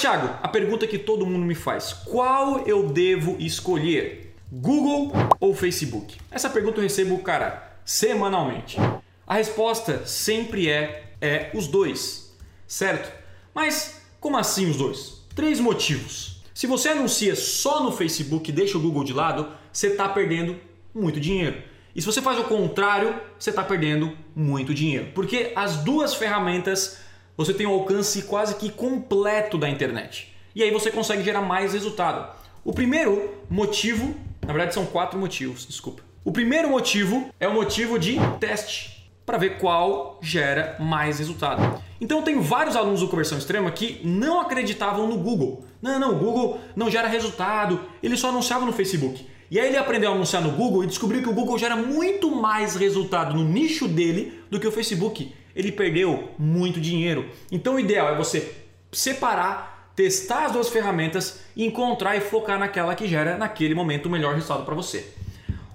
Thiago, a pergunta que todo mundo me faz: qual eu devo escolher? Google ou Facebook? Essa pergunta eu recebo, cara, semanalmente. A resposta sempre é é os dois, certo? Mas como assim os dois? Três motivos. Se você anuncia só no Facebook e deixa o Google de lado, você está perdendo muito dinheiro. E se você faz o contrário, você está perdendo muito dinheiro. Porque as duas ferramentas você tem um alcance quase que completo da internet. E aí você consegue gerar mais resultado. O primeiro motivo, na verdade são quatro motivos, desculpa. O primeiro motivo é o motivo de teste, para ver qual gera mais resultado. Então tenho vários alunos do Conversão Extrema que não acreditavam no Google. Não, não, o Google não gera resultado, ele só anunciava no Facebook. E aí ele aprendeu a anunciar no Google e descobriu que o Google gera muito mais resultado no nicho dele do que o Facebook. Ele perdeu muito dinheiro. Então o ideal é você separar, testar as duas ferramentas encontrar e focar naquela que gera naquele momento o melhor resultado para você.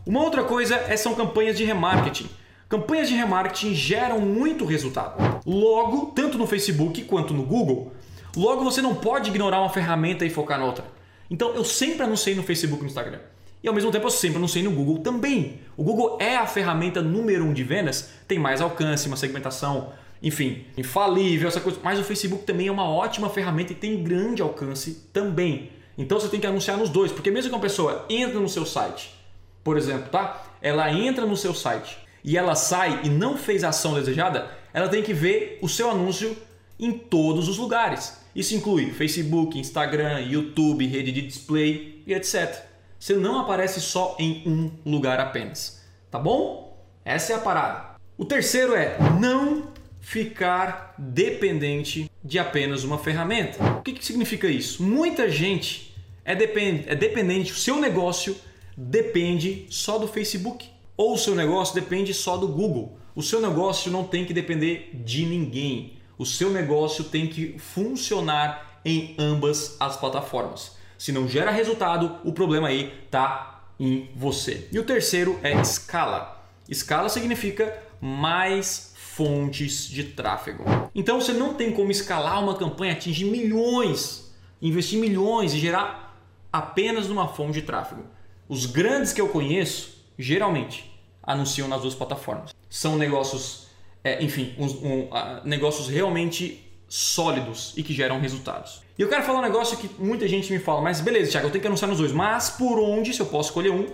Uma outra coisa é, são campanhas de remarketing. Campanhas de remarketing geram muito resultado. Logo, tanto no Facebook quanto no Google, logo você não pode ignorar uma ferramenta e focar na outra. Então eu sempre anunciei no Facebook e no Instagram. E ao mesmo tempo eu sempre anunciei no Google também. O Google é a ferramenta número um de vendas, tem mais alcance, uma segmentação, enfim, infalível, essa coisa. Mas o Facebook também é uma ótima ferramenta e tem grande alcance também. Então você tem que anunciar nos dois, porque mesmo que uma pessoa entra no seu site, por exemplo, tá? Ela entra no seu site e ela sai e não fez a ação desejada, ela tem que ver o seu anúncio em todos os lugares. Isso inclui Facebook, Instagram, YouTube, rede de display e etc. Você não aparece só em um lugar apenas, tá bom? Essa é a parada. O terceiro é não ficar dependente de apenas uma ferramenta. O que, que significa isso? Muita gente é, depend é dependente, o seu negócio depende só do Facebook ou o seu negócio depende só do Google. O seu negócio não tem que depender de ninguém. O seu negócio tem que funcionar em ambas as plataformas. Se não gera resultado, o problema aí está em você. E o terceiro é escala. Escala significa mais fontes de tráfego. Então você não tem como escalar uma campanha, atingir milhões, investir milhões e gerar apenas numa fonte de tráfego. Os grandes que eu conheço, geralmente, anunciam nas duas plataformas. São negócios, é, enfim, um, um, uh, negócios realmente sólidos e que geram resultados. E eu quero falar um negócio que muita gente me fala, mas beleza, Thiago, eu tenho que anunciar nos dois, mas por onde, se eu posso escolher um,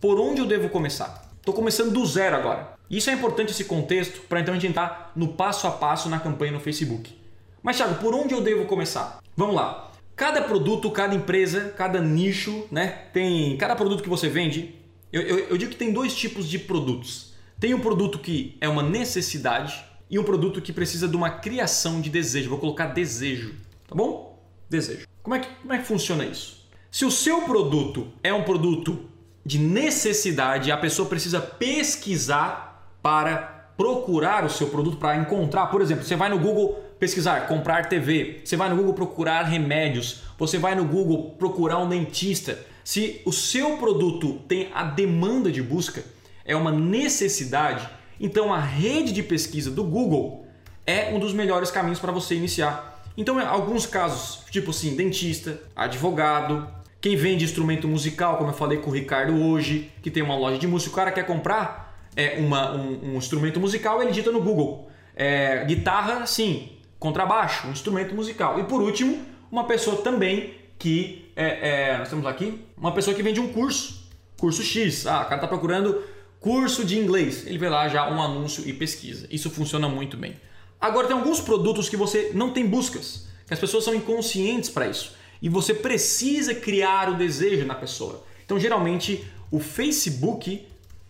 por onde eu devo começar? Estou começando do zero agora. Isso é importante esse contexto para então a gente entrar no passo a passo na campanha no Facebook. Mas Thiago, por onde eu devo começar? Vamos lá. Cada produto, cada empresa, cada nicho, né? Tem cada produto que você vende. Eu, eu, eu digo que tem dois tipos de produtos. Tem um produto que é uma necessidade e um produto que precisa de uma criação de desejo. Vou colocar desejo, tá bom? Desejo. Como é que, como é que funciona isso? Se o seu produto é um produto de necessidade, a pessoa precisa pesquisar para procurar o seu produto, para encontrar. Por exemplo, você vai no Google pesquisar comprar TV, você vai no Google procurar remédios, você vai no Google procurar um dentista. Se o seu produto tem a demanda de busca, é uma necessidade, então a rede de pesquisa do Google é um dos melhores caminhos para você iniciar. Então, alguns casos, tipo assim, dentista, advogado, quem vende instrumento musical, como eu falei com o Ricardo hoje, que tem uma loja de música, o cara quer comprar é, uma, um, um instrumento musical, ele digita no Google. É, guitarra, sim. Contrabaixo, um instrumento musical. E por último, uma pessoa também que é, é, nós temos aqui uma pessoa que vende um curso, curso X. Ah, o cara está procurando curso de inglês. Ele vê lá já um anúncio e pesquisa. Isso funciona muito bem. Agora tem alguns produtos que você não tem buscas, que as pessoas são inconscientes para isso. E você precisa criar o desejo na pessoa. Então, geralmente, o Facebook,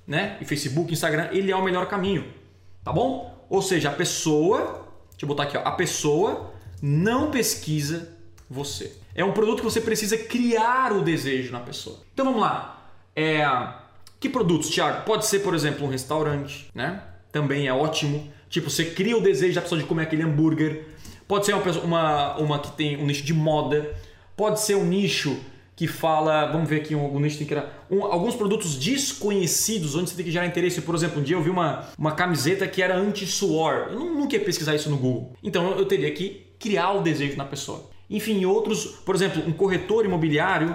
né? E Facebook, Instagram, ele é o melhor caminho. Tá bom? Ou seja, a pessoa, deixa eu botar aqui, ó, a pessoa não pesquisa você. É um produto que você precisa criar o desejo na pessoa. Então vamos lá. É, que produtos, Thiago? Pode ser, por exemplo, um restaurante, né? Também é ótimo. Tipo, você cria o desejo da pessoa de comer aquele hambúrguer. Pode ser uma, pessoa, uma, uma que tem um nicho de moda. Pode ser um nicho que fala, vamos ver aqui algum nicho tem que era um, alguns produtos desconhecidos onde você tem que gerar interesse. Por exemplo, um dia eu vi uma, uma camiseta que era anti-suor. Eu nunca ia pesquisar isso no Google. Então eu teria que criar o desejo na pessoa. Enfim, outros, por exemplo, um corretor imobiliário,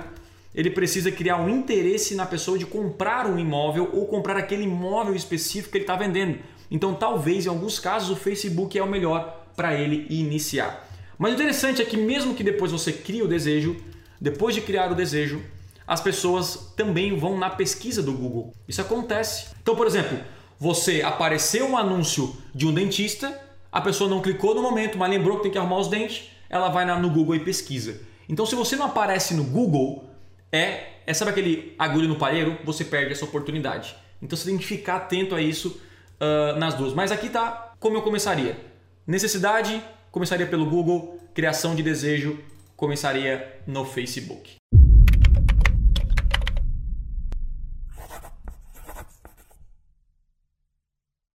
ele precisa criar um interesse na pessoa de comprar um imóvel ou comprar aquele imóvel específico que ele está vendendo. Então, talvez em alguns casos o Facebook é o melhor para ele iniciar. Mas o interessante é que mesmo que depois você crie o desejo, depois de criar o desejo, as pessoas também vão na pesquisa do Google. Isso acontece. Então, por exemplo, você apareceu um anúncio de um dentista, a pessoa não clicou no momento, mas lembrou que tem que arrumar os dentes, ela vai no Google e pesquisa. Então, se você não aparece no Google, é, é sabe aquele agulho no palheiro? Você perde essa oportunidade. Então, você tem que ficar atento a isso uh, nas duas. Mas aqui tá como eu começaria. Necessidade, começaria pelo Google. Criação de desejo, começaria no Facebook.